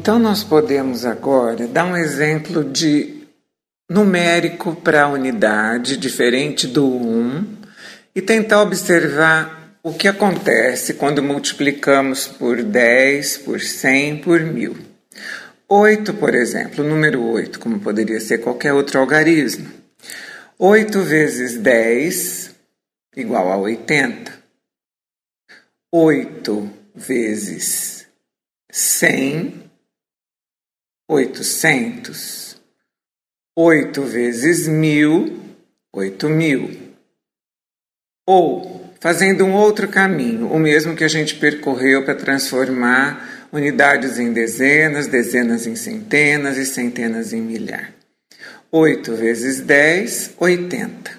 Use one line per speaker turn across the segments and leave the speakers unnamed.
Então, nós podemos agora dar um exemplo de numérico para a unidade, diferente do 1, e tentar observar o que acontece quando multiplicamos por 10, por 100, por 1000. 8, por exemplo, número 8, como poderia ser qualquer outro algarismo. 8 vezes 10 igual a 80. 8 vezes 100 oitocentos. Oito vezes mil, oito mil. Ou, fazendo um outro caminho, o mesmo que a gente percorreu para transformar unidades em dezenas, dezenas em centenas e centenas em milhar. Oito vezes dez, oitenta.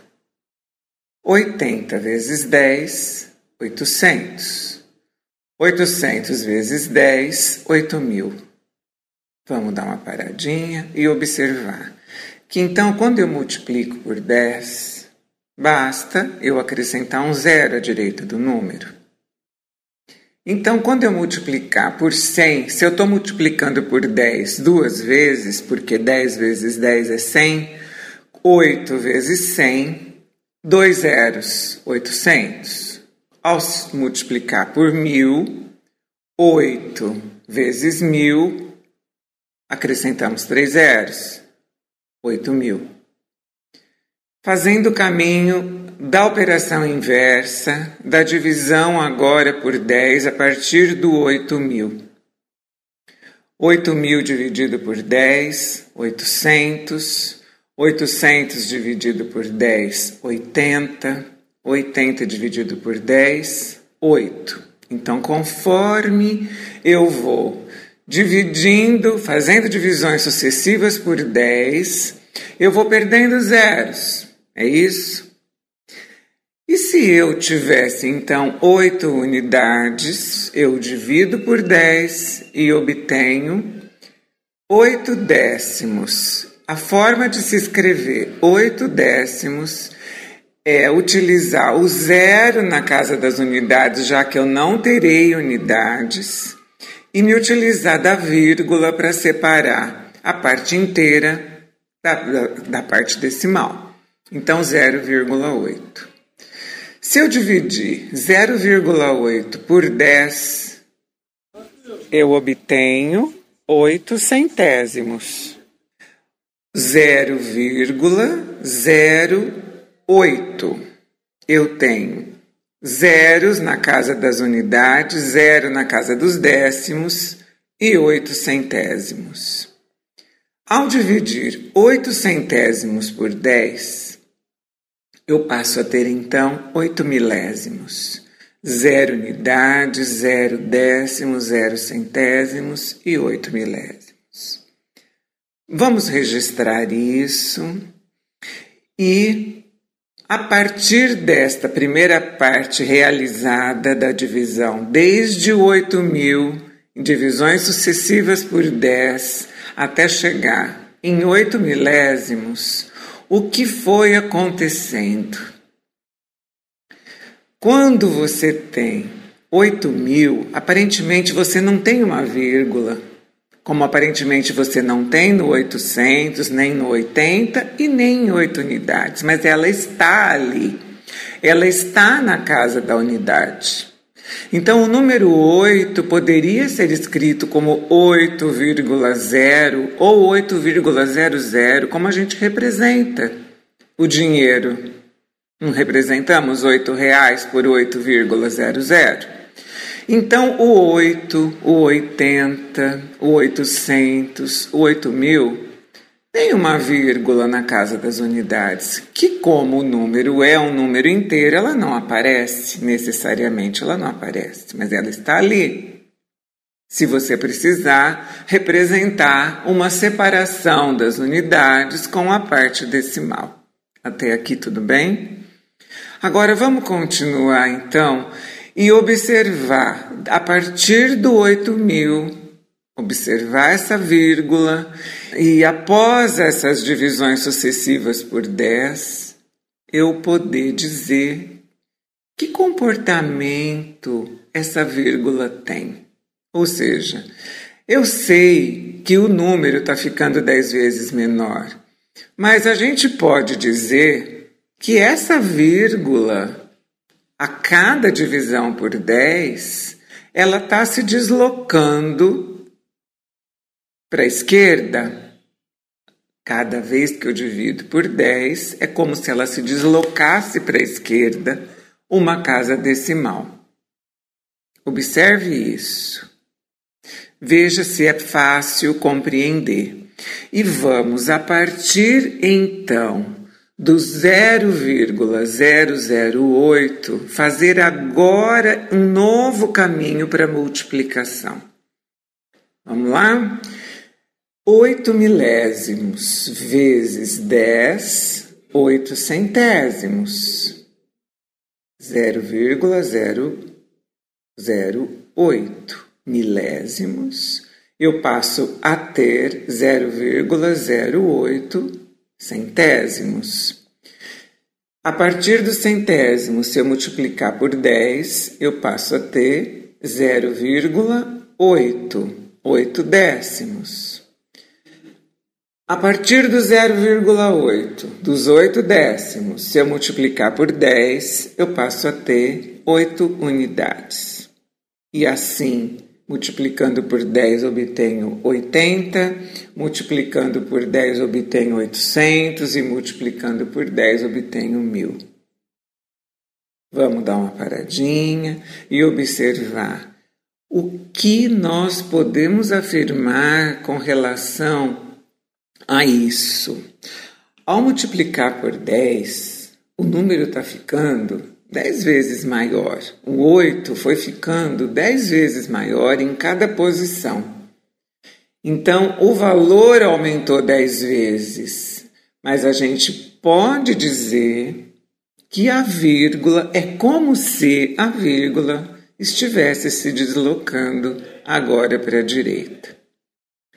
Oitenta vezes dez, oitocentos. Oitocentos vezes dez, oito mil. Vamos dar uma paradinha e observar que então, quando eu multiplico por 10, basta eu acrescentar um zero à direita do número. Então, quando eu multiplicar por 100, se eu estou multiplicando por 10 duas vezes, porque 10 vezes 10 é 100, 8 vezes 100, dois zeros, 800. Ao multiplicar por 1000, 8 vezes 1000 acrescentamos três zeros, oito mil. Fazendo o caminho da operação inversa, da divisão agora por 10 a partir do 8 mil. 8 mil dividido por 10, 800. 800 dividido por 10, 80. 80 dividido por 10, 8. Então, conforme eu vou dividindo, fazendo divisões sucessivas por 10, eu vou perdendo zeros. É isso? E se eu tivesse então 8 unidades, eu divido por 10 e obtenho 8 décimos. A forma de se escrever 8 décimos é utilizar o zero na casa das unidades, já que eu não terei unidades e me utilizar da vírgula para separar a parte inteira da, da, da parte decimal. Então, 0,8. Se eu dividir 0,8 por 10, eu obtenho 8 centésimos. 0,08. Eu tenho zeros na casa das unidades, zero na casa dos décimos e oito centésimos. Ao dividir oito centésimos por dez, eu passo a ter então oito milésimos. Zero unidades, zero décimos, zero centésimos e oito milésimos. Vamos registrar isso e a partir desta primeira parte realizada da divisão, desde o 8 mil, em divisões sucessivas por 10, até chegar em 8 milésimos, o que foi acontecendo? Quando você tem 8 mil, aparentemente você não tem uma vírgula, como aparentemente você não tem no 800, nem no 80 e nem em 8 unidades, mas ela está ali. Ela está na casa da unidade. Então, o número 8 poderia ser escrito como 8,0 ou 8,00, como a gente representa o dinheiro. Não representamos 8 reais por 8,00. Então, o 8, o 80, o 800, o 8000 tem uma vírgula na casa das unidades, que, como o número é um número inteiro, ela não aparece necessariamente, ela não aparece, mas ela está ali. Se você precisar representar uma separação das unidades com a parte decimal. Até aqui tudo bem? Agora vamos continuar então e observar a partir do 8000, observar essa vírgula e após essas divisões sucessivas por 10, eu poder dizer que comportamento essa vírgula tem. Ou seja, Eu sei que o número está ficando 10 vezes menor, mas a gente pode dizer que essa vírgula, a cada divisão por 10, ela está se deslocando para a esquerda. Cada vez que eu divido por 10, é como se ela se deslocasse para a esquerda uma casa decimal. Observe isso. Veja se é fácil compreender. E vamos, a partir então do 0,008, fazer agora um novo caminho para multiplicação. Vamos lá? 8 milésimos vezes 10, 8 centésimos. 0,008 milésimos. Eu passo a ter 0,08 centésimos. A partir do centésimo, se eu multiplicar por 10, eu passo a ter 0,8, 8 décimos. A partir do 0,8, dos 8 décimos, se eu multiplicar por 10, eu passo a ter 8 unidades. E assim, multiplicando por 10 obtenho 80, multiplicando por 10 obtenho 800 e multiplicando por 10 obtenho 1000. Vamos dar uma paradinha e observar o que nós podemos afirmar com relação a isso. Ao multiplicar por 10, o número está ficando 10 vezes maior. O 8 foi ficando 10 vezes maior em cada posição. Então, o valor aumentou 10 vezes, mas a gente pode dizer que a vírgula é como se a vírgula estivesse se deslocando agora para a direita.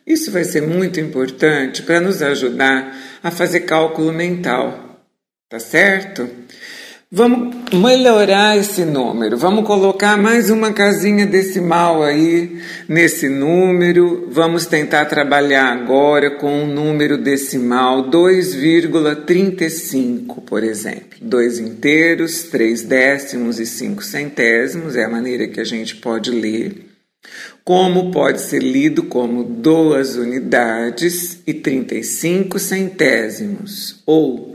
Isso vai ser muito importante para nos ajudar a fazer cálculo mental, tá certo? Vamos melhorar esse número, vamos colocar mais uma casinha decimal aí nesse número. Vamos tentar trabalhar agora com um número decimal 2,35, por exemplo. Dois inteiros, três décimos e cinco centésimos é a maneira que a gente pode ler. Como pode ser lido como duas unidades e 35 centésimos, ou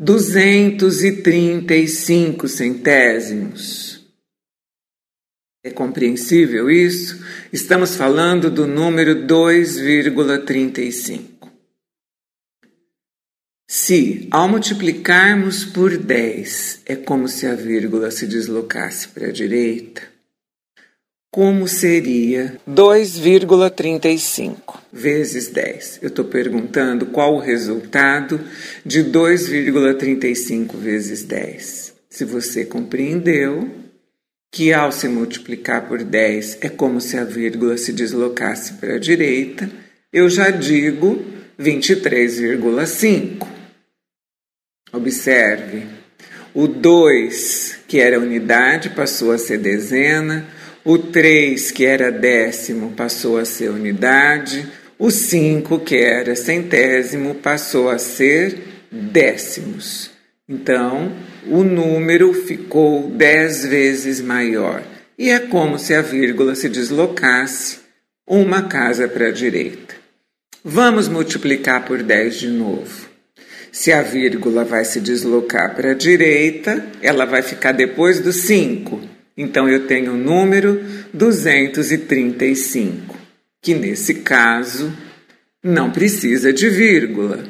235 centésimos. É compreensível isso? Estamos falando do número 2,35. Se, ao multiplicarmos por 10, é como se a vírgula se deslocasse para a direita, como seria 2,35 vezes 10? Eu estou perguntando qual o resultado de 2,35 vezes 10. Se você compreendeu que ao se multiplicar por 10 é como se a vírgula se deslocasse para a direita, eu já digo 23,5. Observe, o 2, que era unidade, passou a ser dezena o 3, que era décimo, passou a ser unidade. O 5, que era centésimo, passou a ser décimos. Então, o número ficou 10 vezes maior. E é como se a vírgula se deslocasse uma casa para a direita. Vamos multiplicar por 10 de novo. Se a vírgula vai se deslocar para a direita, ela vai ficar depois do 5. Então eu tenho o número 235, que nesse caso não precisa de vírgula,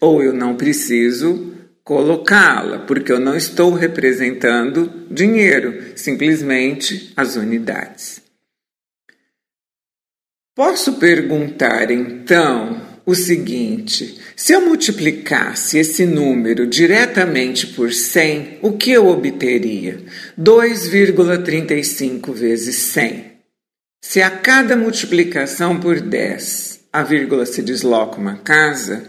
ou eu não preciso colocá-la, porque eu não estou representando dinheiro, simplesmente as unidades. Posso perguntar então o seguinte: se eu multiplicasse esse número diretamente por 100, o que eu obteria? 2,35 vezes 100. Se a cada multiplicação por 10 a vírgula se desloca uma casa,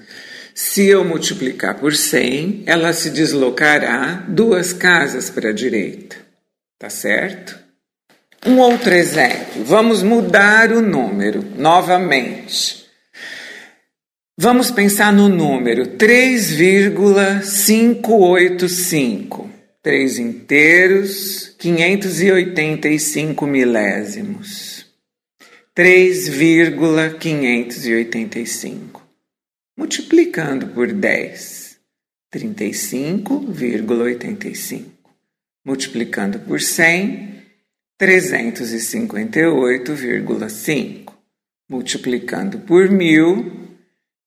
se eu multiplicar por 100, ela se deslocará duas casas para a direita. Tá certo? Um outro exemplo. Vamos mudar o número novamente. Vamos pensar no número 3,585. 3 inteiros, 585 milésimos. 3,585. Multiplicando por 10, 35,85. Multiplicando por 100, 358,5. Multiplicando por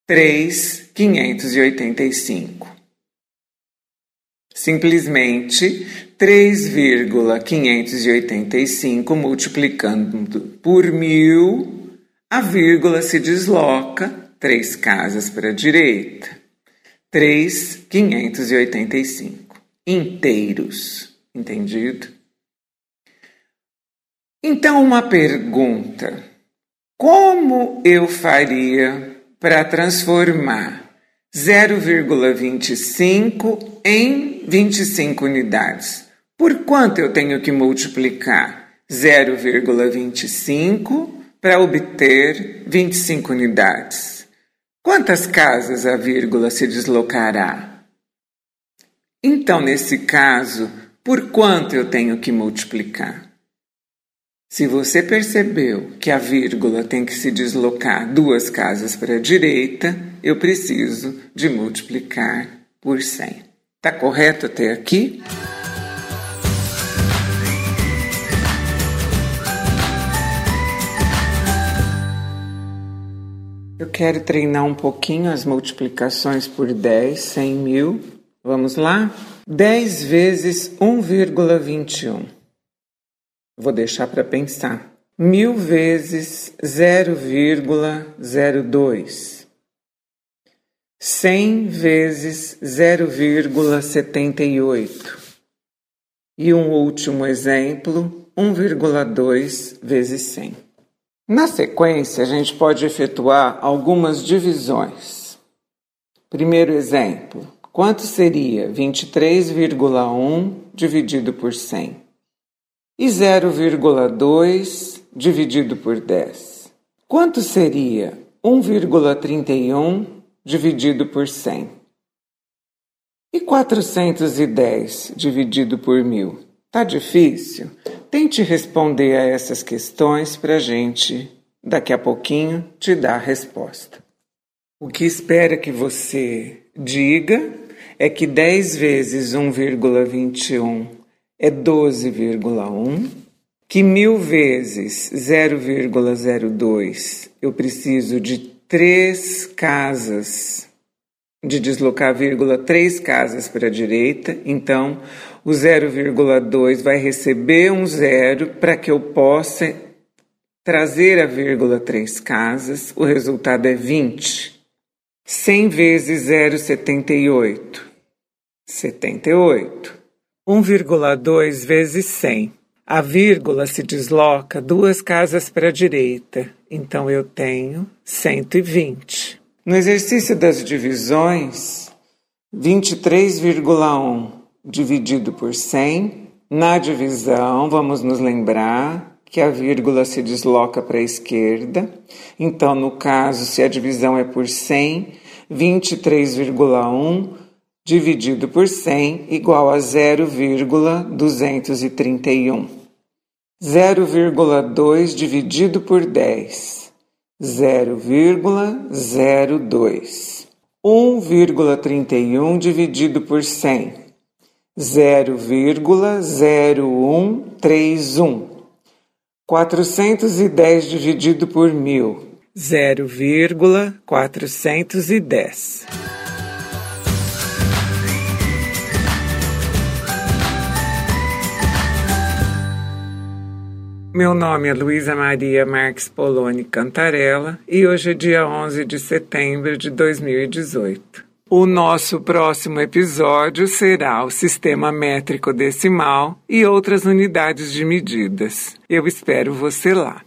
mil, 3,585. Simplesmente 3,585 multiplicando por mil, a vírgula se desloca três casas para a direita. 3,585 inteiros. Entendido? Então, uma pergunta: como eu faria para transformar 0,25 em 25 unidades. Por quanto eu tenho que multiplicar 0,25 para obter 25 unidades? Quantas casas a vírgula se deslocará? Então, nesse caso, por quanto eu tenho que multiplicar? Se você percebeu que a vírgula tem que se deslocar duas casas para a direita, eu preciso de multiplicar por 100. Tá correto até aqui? Eu quero treinar um pouquinho as multiplicações por 10, 100 mil. Vamos lá? 10 vezes 1,21. Vou deixar para pensar. Mil vezes 0,02. 100 vezes 0,78. E um último exemplo, 1,2 vezes 100. Na sequência, a gente pode efetuar algumas divisões. Primeiro exemplo: quanto seria 23,1 dividido por 100? E 0,2 dividido por 10. Quanto seria 1,31 dividido por 100? E 410 dividido por mil? Tá difícil? Tente responder a essas questões para gente, daqui a pouquinho, te dar a resposta. O que espera que você diga é que 10 vezes 1,21 é 12,1, que mil vezes 0,02 eu preciso de três casas, de deslocar vírgula três casas para a direita, então o 0,2 vai receber um zero para que eu possa trazer a vírgula três casas, o resultado é 20. 100 vezes 0,78, 78. 1,2 vezes 100. A vírgula se desloca duas casas para a direita, então eu tenho 120. No exercício das divisões, 23,1 dividido por 100. Na divisão, vamos nos lembrar que a vírgula se desloca para a esquerda. Então, no caso, se a divisão é por 100, 23,1 dividido por 100 igual a 0,231. 0,2 dividido por 10, 0,02. 1,31 dividido por 100, 0,0131. 410 dividido por 1000, 0,410. Meu nome é Luísa Maria Marques Poloni Cantarella e hoje é dia 11 de setembro de 2018. O nosso próximo episódio será o sistema métrico decimal e outras unidades de medidas. Eu espero você lá.